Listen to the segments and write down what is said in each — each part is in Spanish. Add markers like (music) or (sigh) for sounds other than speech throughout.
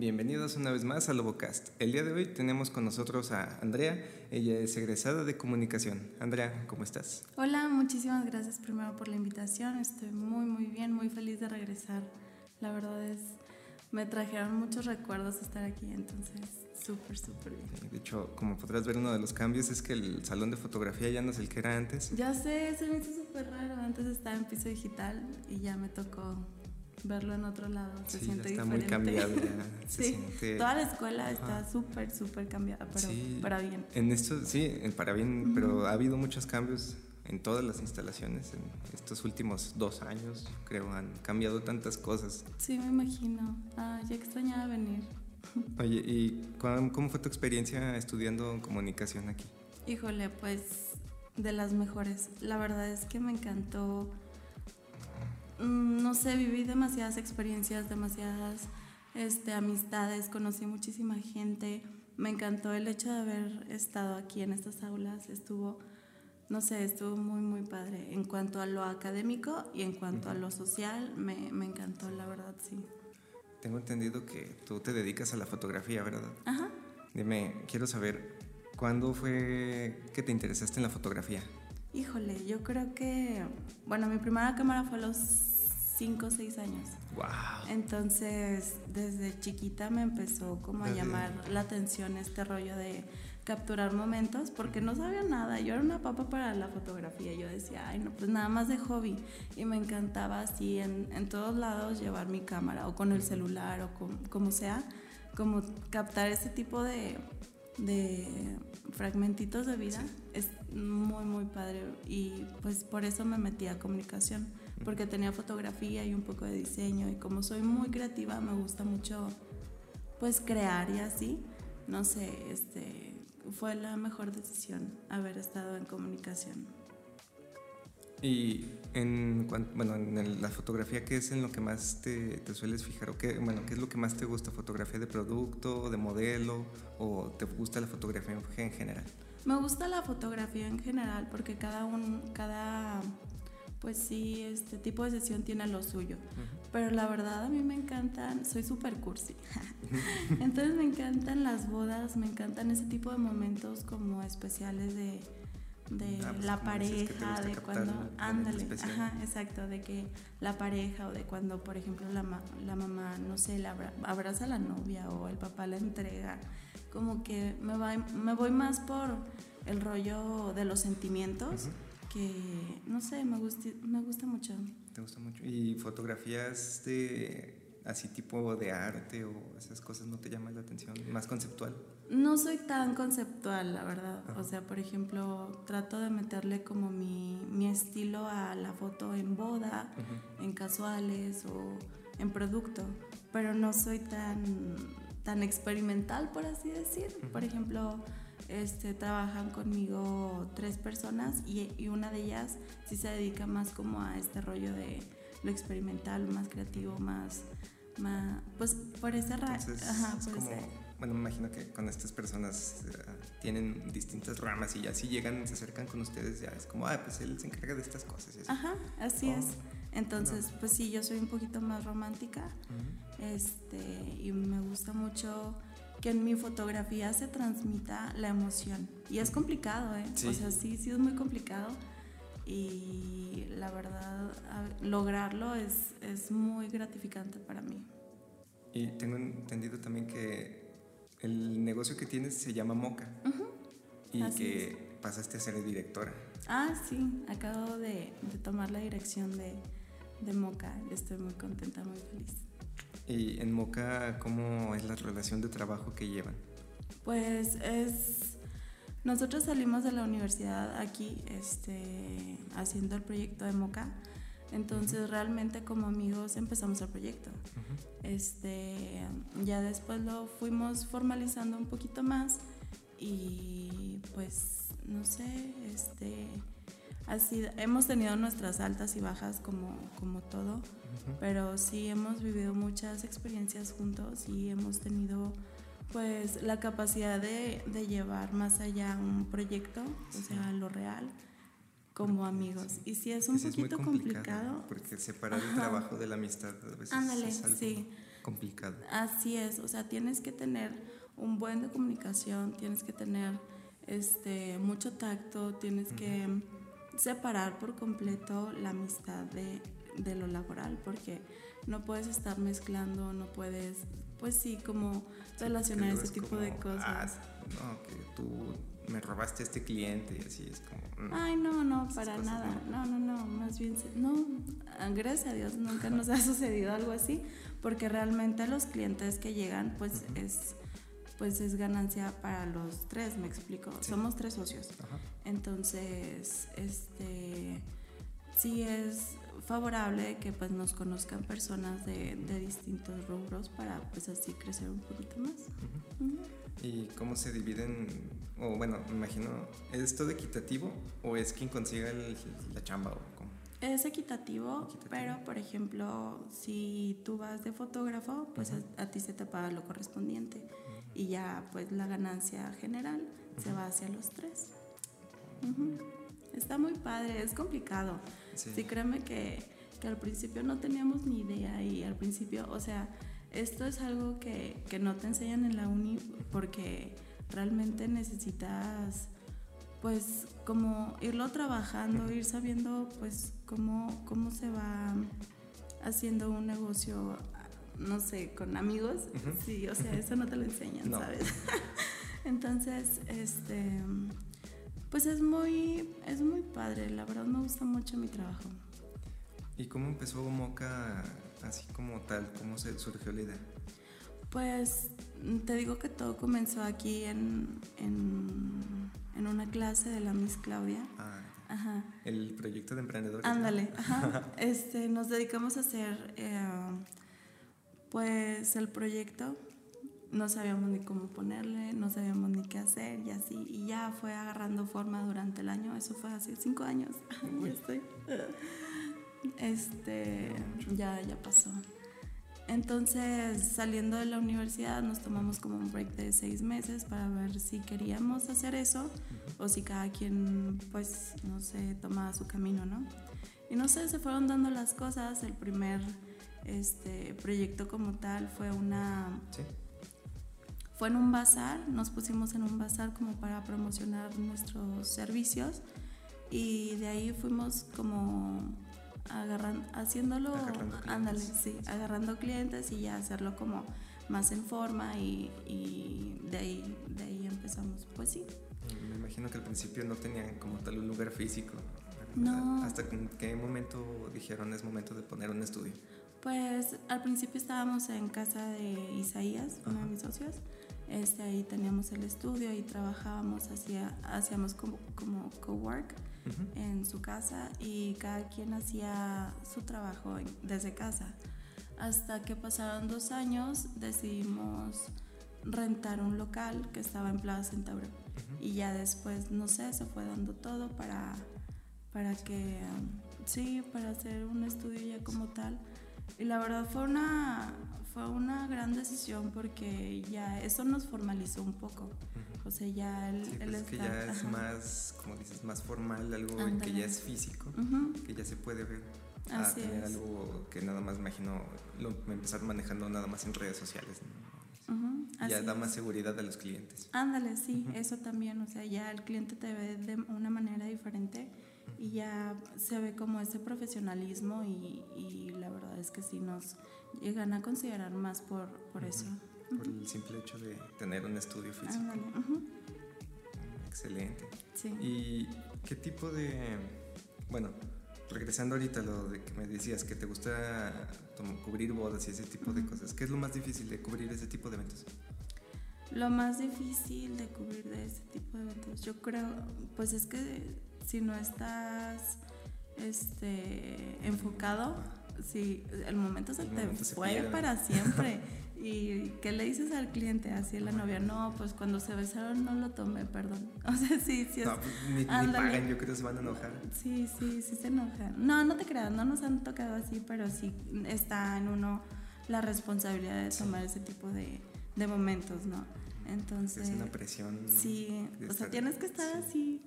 Bienvenidos una vez más a Lobocast. El día de hoy tenemos con nosotros a Andrea. Ella es egresada de comunicación. Andrea, ¿cómo estás? Hola, muchísimas gracias primero por la invitación. Estoy muy, muy bien, muy feliz de regresar. La verdad es, me trajeron muchos recuerdos estar aquí, entonces súper, súper bien. De hecho, como podrás ver, uno de los cambios es que el salón de fotografía ya no es el que era antes. Ya sé, se me hizo súper raro. Antes estaba en piso digital y ya me tocó verlo en otro lado. Se Sí, siente está diferente. muy (laughs) se sí, siente- toda la escuela está súper, súper cambiada, pero Sí. para bien. En esto, sí, para bien, pero ha habido muchos cambios en todas las instalaciones. En estos últimos dos años, creo, han cambiado tantas cosas. Sí, me imagino. Ah, ya extrañaba venir. (laughs) Oye, ¿y cuán- cómo fue tu experiencia estudiando comunicación aquí? Híjole, pues de las mejores. La verdad es que me encantó. No sé, viví demasiadas experiencias, demasiadas este, amistades, conocí muchísima gente. Me encantó el hecho de haber estado aquí en estas aulas. Estuvo, no sé, estuvo muy, muy padre. En cuanto a lo académico y en cuanto a lo social, me, me encantó, la verdad, sí. Tengo entendido que tú te dedicas a la fotografía, ¿verdad? Ajá. Dime, quiero saber, ¿cuándo fue que te interesaste en la fotografía? Híjole, yo creo que, bueno, mi primera cámara fue a los 5 o 6 años. ¡Wow! Entonces, desde chiquita me empezó como a Desde- llamar la atención este rollo de capturar momentos, porque no sabía nada. Yo era una papa para la fotografía. Yo decía, ay, no, pues nada más de hobby. Y me encantaba así en, en todos lados llevar mi cámara o con el celular o con- como sea, como captar este tipo de, de fragmentitos de vida. Es muy, muy padre. Y pues por eso me metí a comunicación, porque tenía fotografía y un poco de diseño. Y como soy muy creativa, me gusta mucho pues crear y así. No sé, este fue la mejor decisión haber estado en comunicación. Y en, bueno, en la fotografía, ¿qué es en lo que más te, te sueles fijar? ¿O qué, bueno, ¿qué es lo que más te gusta? ¿Fotografía de producto, de modelo? ¿O te gusta la fotografía en general? Me gusta la fotografía en general porque cada un, cada pues sí, este tipo de sesión tiene lo suyo. Pero la verdad a mí me encantan, soy súper cursi. (laughs) Entonces me encantan las bodas, me encantan ese tipo de momentos como especiales de, de Ah, pues, la pareja, de cuando, ándale, ajá, exacto, de que la pareja o de cuando, por ejemplo, la, ma- la mamá, no sé, la abra- abraza a la novia o el papá la entrega, como que me, va, me voy más por el rollo de los sentimientos que, no sé, me gusta, me gusta mucho. ¿Te gusta mucho? ¿Y fotografías de así tipo de arte o esas cosas no te llaman la atención? ¿Más conceptual? No soy tan conceptual, la verdad. O sea, por ejemplo, trato de meterle como mi, mi estilo a la foto en boda, en casuales o en producto, pero no soy tan, tan experimental, por así decir. Por ejemplo, este, trabajan conmigo tres personas y, y una de ellas sí se dedica más como a este rollo de lo experimental, más creativo, más... más pues por ese ra- Entonces, ajá, es por como, ese- bueno, me imagino que con estas personas eh, tienen distintas ramas y ya si llegan, se acercan con ustedes, ya es como, ah, pues él se encarga de estas cosas. y así. Ajá, así Oh, es. Entonces, pues sí, yo soy un poquito más romántica. Este, y me gusta mucho que en mi fotografía se transmita la emoción. Y es complicado, ¿eh? Sí. O sea, sí, sí es muy complicado. Y la verdad, lograrlo es, es muy gratificante para mí. Y tengo entendido también que el negocio que tienes se llama Moca y Así que pasaste a ser directora. Ah, sí, acabo de, de tomar la dirección de, de Moca. Estoy muy contenta, muy feliz. Y en Moca, ¿cómo es la relación de trabajo que llevan? Pues es. Nosotros salimos de la universidad aquí este, haciendo el proyecto de Moca. Entonces realmente como amigos empezamos el proyecto. Este, ya después lo fuimos formalizando un poquito más y pues no sé, este, así hemos tenido nuestras altas y bajas como, como todo, pero sí hemos vivido muchas experiencias juntos y hemos tenido pues la capacidad de, de llevar más allá un proyecto, o sea, lo real, como amigos. Y sí es un Sí, es muy poquito complicado, complicado. Porque separar el trabajo de la amistad a veces Ándale, es algo- sí. complicado. Así es, o sea, tienes que tener un buen de comunicación, tienes que tener este mucho tacto, tienes que separar por completo la amistad de, de lo laboral, porque no puedes estar mezclando, no puedes, pues sí, como relacionar ese tipo de cosas. Ah, no, que tú me robaste a este cliente y así es como... Mm, Ay, no, no, para nada. No. no, no, más bien, no, gracias a Dios nunca nos ha (laughs) sucedido algo así, porque realmente los clientes que llegan, pues es pues es ganancia para los tres, me explico. Somos tres socios. Entonces, este sí es favorable que pues nos conozcan personas de, distintos rubros para pues así crecer un poquito más. ¿Y cómo se dividen? O bueno, me imagino, ¿es todo equitativo o es quien consiga la chamba o cómo? Es equitativo, pero por ejemplo, si tú vas de fotógrafo, pues a, ti se te paga lo correspondiente y ya pues la ganancia general se va hacia los tres. Está muy padre, es complicado. Sí, créeme que, que, al principio no teníamos ni idea y al principio, o sea, esto es algo que, que no te enseñan en la uni porque realmente necesitas pues como irlo trabajando, ir sabiendo pues cómo, cómo se va haciendo un negocio no sé, con amigos, sí, o sea, eso no te lo enseñan, ¿sabes? (laughs) Entonces, este, pues es muy, es muy padre, la verdad me gusta mucho mi trabajo. ¿Y cómo empezó Moca así como tal? ¿Cómo se surgió la idea? Pues te digo que todo comenzó aquí en, en, en una clase de la Miss Claudia. Ah, ajá. El proyecto de emprendedores. Ándale, ajá. (laughs) Este, nos dedicamos a hacer eh, pues el proyecto no sabíamos ni cómo ponerle, no sabíamos ni qué hacer y así. Y ya fue agarrando forma durante el año. Eso fue hace cinco años. (laughs) ya. Este, ya, ya pasó. Entonces, saliendo de la universidad, nos tomamos como un break de seis meses para ver si queríamos hacer eso o si cada quien, pues, no sé, tomaba su camino, ¿no? Y no sé, se fueron dando las cosas. El primer este proyecto como tal fue una... Fue en un bazar, nos pusimos en un bazar como para promocionar nuestros servicios y de ahí fuimos como agarrando, haciéndolo, ándale, sí, agarrando clientes y ya hacerlo como más en forma y, de, ahí, de ahí empezamos, pues sí. Me imagino que al principio no tenían como tal un lugar físico. No. ¿Hasta en qué momento dijeron es momento de poner un estudio? Pues al principio estábamos en casa de Isaías, uno de mis socios. Este, ahí teníamos el estudio y trabajábamos, hacía, hacíamos como, como co-work en su casa y cada quien hacía su trabajo desde casa. Hasta que pasaron dos años decidimos rentar un local que estaba en Plaza Centauro. Y ya después, no sé, se fue dando todo para, para que, sí, para hacer un estudio ya como tal. Y la verdad fue una, fue una gran decisión porque ya eso nos formalizó un poco. O sea, ya el, sí, pues que ya es más, como dices, más formal, algo que ya es físico, que ya se puede ver. A tener algo que nada más imagino lo empezar manejando nada más en redes sociales. Ya da más seguridad a los clientes. Ándale, sí, eso también. O sea, ya el cliente te ve de una manera diferente y ya se ve como ese profesionalismo y, y, la verdad es que sí nos llegan a considerar más por, por eso. Por el simple hecho de tener un estudio físico. Excelente. Sí. ¿Y qué tipo de, bueno, regresando ahorita a lo de que me decías que te gusta cubrir bodas y ese tipo de cosas, ¿qué es lo más difícil de cubrir ese tipo de eventos? Lo más difícil de cubrir de ese tipo de eventos, yo creo, pues es que si no estás este, enfocado, si el momento se te fue para siempre. (laughs) ¿Y qué le dices al cliente? Así la novia, no, pues cuando se besaron no lo tomé, perdón. (laughs) O sea, sí, sí. No, ni, pagan, yo creo que se van a enojar. Sí, sí, sí se enojan. No, no te creas, no nos han tocado así, pero sí está en uno la responsabilidad de tomar ese tipo de, de momentos, ¿no? Entonces... Es una presión. Sí, o sea, tienes que estar así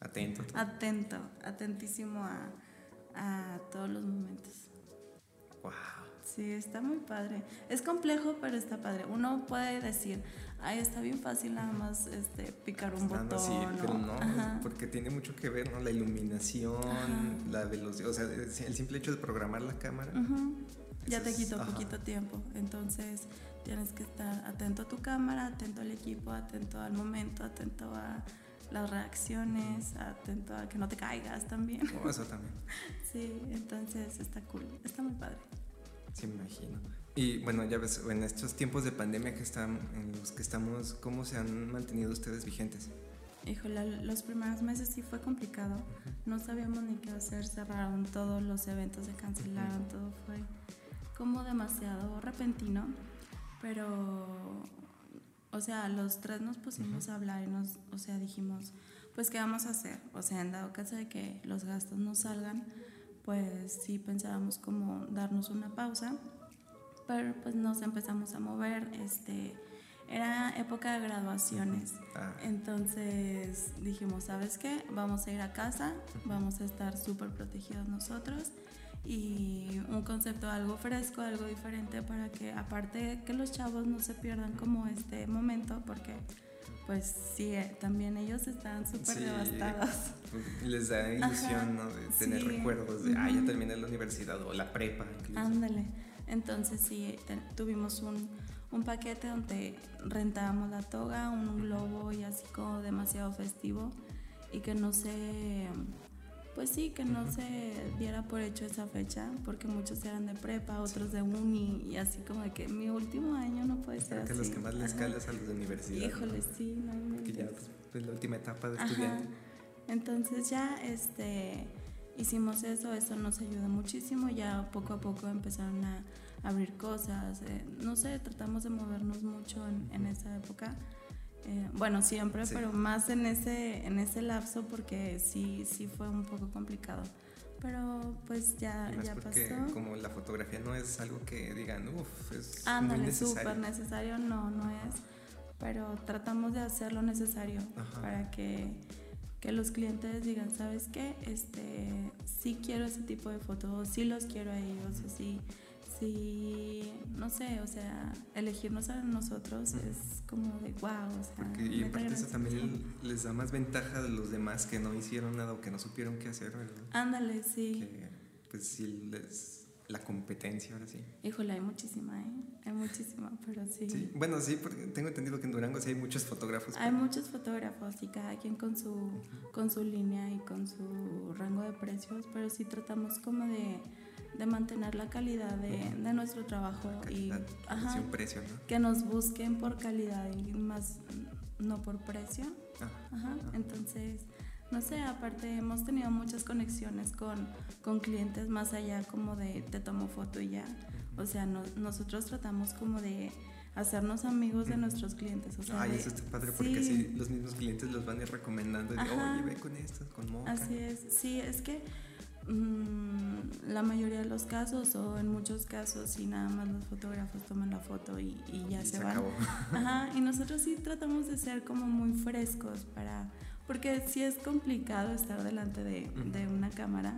Atento. Atento, atentísimo a, a, todos los momentos. Wow. Sí. Está muy padre. Es complejo, pero está padre. Uno puede decir, ay, está bien fácil nada más este, picar un botón. Sí, pero no, porque tiene mucho que ver, ¿no? La iluminación, la velocidad, o sea, el simple hecho de programar la cámara. Ya te quito poquito tiempo. Entonces, tienes que estar atento a tu cámara, atento al equipo, atento al momento, atento a las reacciones, atento a que no te caigas también. Oh, eso también. (laughs) sí, entonces está cool, está muy padre. Sí, me imagino. Y bueno, ya ves, en estos tiempos de pandemia que están, en los que estamos, ¿cómo se han mantenido ustedes vigentes? Híjole, los primeros meses sí fue complicado. No sabíamos ni qué hacer, cerraron todos los eventos, se cancelaron, todo fue como demasiado repentino. Pero, o sea, los tres nos pusimos a hablar y nos, o sea, dijimos, pues, ¿qué vamos a hacer? O sea, en dado caso de que los gastos no salgan, pues sí pensábamos como darnos una pausa pero pues nos empezamos a mover, este, era época de graduaciones, ah. entonces dijimos, ¿sabes qué? Vamos a ir a casa, vamos a estar súper protegidos nosotros y un concepto algo fresco, algo diferente para que aparte que los chavos no se pierdan como este momento porque pues sí, eh, también ellos están súper devastados. Les da ilusión, ¿no? De tener recuerdos de, ah, ya terminé la universidad o la prepa. Ándale. Entonces sí, tuvimos un, un, paquete donde rentábamos la toga, un globo y así como demasiado festivo y que no se, pues sí, que no se diera por hecho esa fecha porque muchos eran de prepa, otros de uni y así como de que mi último año no puede ser que los que más les calas a los de universidad. Híjole, sí, no Porque ya pues, la última etapa de estudiante. Entonces ya este hicimos eso, eso nos ayudó muchísimo, ya poco a poco empezaron a abrir cosas, eh, no sé, tratamos de movernos mucho en, esa época. Eh, bueno, siempre, pero más en ese, en ese lapso porque sí, sí fue un poco complicado. Pero pues ya, ya porque Como la fotografía no es algo que digan, uff, es Ándale, súper necesario, no, no es. Pero tratamos de hacer lo necesario para que que los clientes digan, ¿sabes qué? Este, sí quiero ese tipo de fotos, sí los quiero a ellos, sí, sí, no sé, o sea, elegirnos a nosotros es como de wow, o sea. Porque, y aparte eso también les da más ventaja de los demás que no hicieron nada o que no supieron qué hacer, ¿verdad? Ándale, sí. pues sí les la competencia ahora sí. Híjole, hay muchísima, ¿eh? Hay muchísima, pero sí. sí. Bueno, sí, porque tengo entendido que en Durango sí hay muchos fotógrafos. Hay muchos fotógrafos y cada quien con su, con su línea y con su rango de precios, pero sí tratamos como de, de mantener la calidad de, de nuestro trabajo y ajá, precio, ¿no? que nos busquen por calidad y más no por precio. Ah, ajá, entonces no sé, aparte hemos tenido muchas conexiones con, con clientes más allá como de te tomo foto y ya. O sea, nosotros tratamos como de hacernos amigos de nuestros clientes. O sea, Ay, eso está padre porque así los mismos clientes los van a ir recomendando. De, Oye, ve con esto, con Moca. Así es, sí, es que mm, la mayoría de los casos o en muchos casos sí nada más los fotógrafos toman la foto y, ya se, se, van. (laughs) Ajá, y nosotros sí tratamos de ser como muy frescos para porque sí es complicado estar delante de, una cámara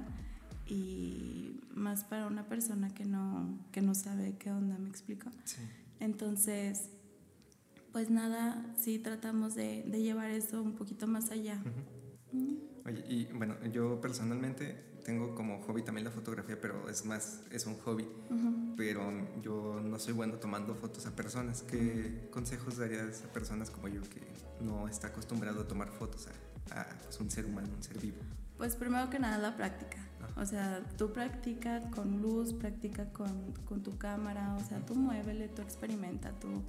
y más para una persona que no, que no sabe qué onda, ¿me explico? Sí. Entonces, pues nada, sí tratamos de, llevar eso un poquito más allá. Oye, y bueno, yo personalmente tengo como hobby también la fotografía, pero es más, es un hobby. Pero yo no soy bueno tomando fotos a personas. ¿Qué consejos darías a personas como yo que no está acostumbrado a tomar fotos a, pues, un ser humano, un ser vivo? Pues primero que nada la práctica. O sea, tú practica con luz, practica con, con tu cámara, o sea, tú muévele, tú experimenta, tú,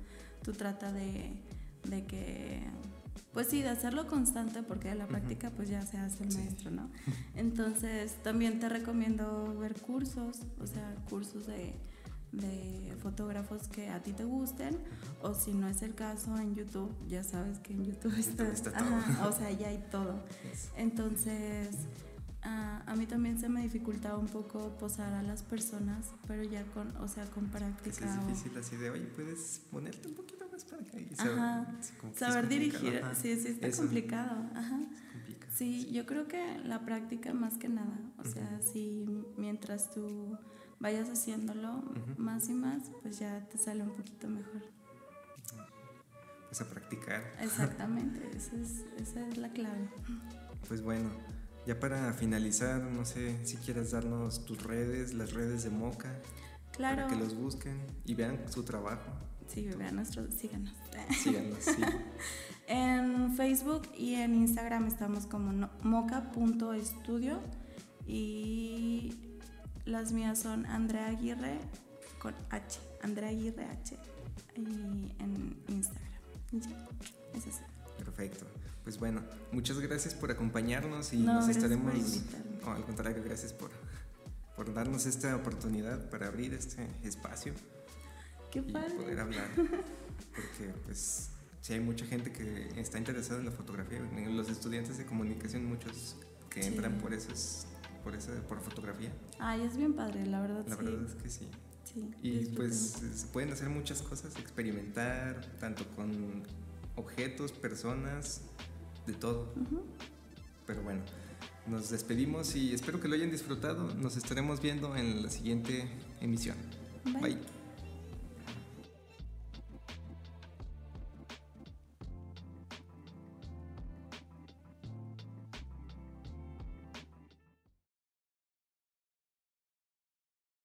tú trata de, de que pues sí, de hacerlo constante porque de la práctica pues ya se hace el maestro, ¿no? (laughs) Entonces también te recomiendo ver cursos, o sea, cursos de, de fotógrafos que a ti te gusten o si no es el caso en YouTube, ya sabes que en YouTube está, (laughs) o sea, ya hay todo. Entonces, a mí también se me dificultaba un poco posar a las personas, pero ya con, o sea, con práctica. Es difícil así de, oye, puedes ponerte un poquito saber, dirigir, sí, sí, está complicado. Ajá. Sí, yo creo que la práctica más que nada, o sea, si mientras tú vayas haciéndolo más y más, pues ya te sale un poquito mejor. Pues a practicar. Exactamente, (laughs) esa es, esa es la clave. Pues bueno, ya para finalizar, no sé si quieres darnos tus redes, las redes de Moca. Claro. Para que los busquen y vean su trabajo. Sí, vean nuestro, síganos. (laughs) Síganos, sí. en Facebook y en Instagram estamos como moca.estudio y las mías son Andrea Aguirre con H, Andrea Aguirre H y en Instagram. Ya, es eso. Perfecto. Pues bueno, muchas gracias por acompañarnos y nos estaremos. Por al contrario, gracias por, por darnos esta oportunidad para abrir este espacio. Qué y poder hablar. Porque pues si hay mucha gente que está interesada en la fotografía, los estudiantes de comunicación muchos que entran por eso es por esa por fotografía. Ay, es bien padre, la verdad. La verdad es que sí. Sí, y pues se pueden hacer muchas cosas, experimentar tanto con objetos, personas, de todo. Pero bueno, nos despedimos y espero que lo hayan disfrutado. Nos estaremos viendo en la siguiente emisión. Bye.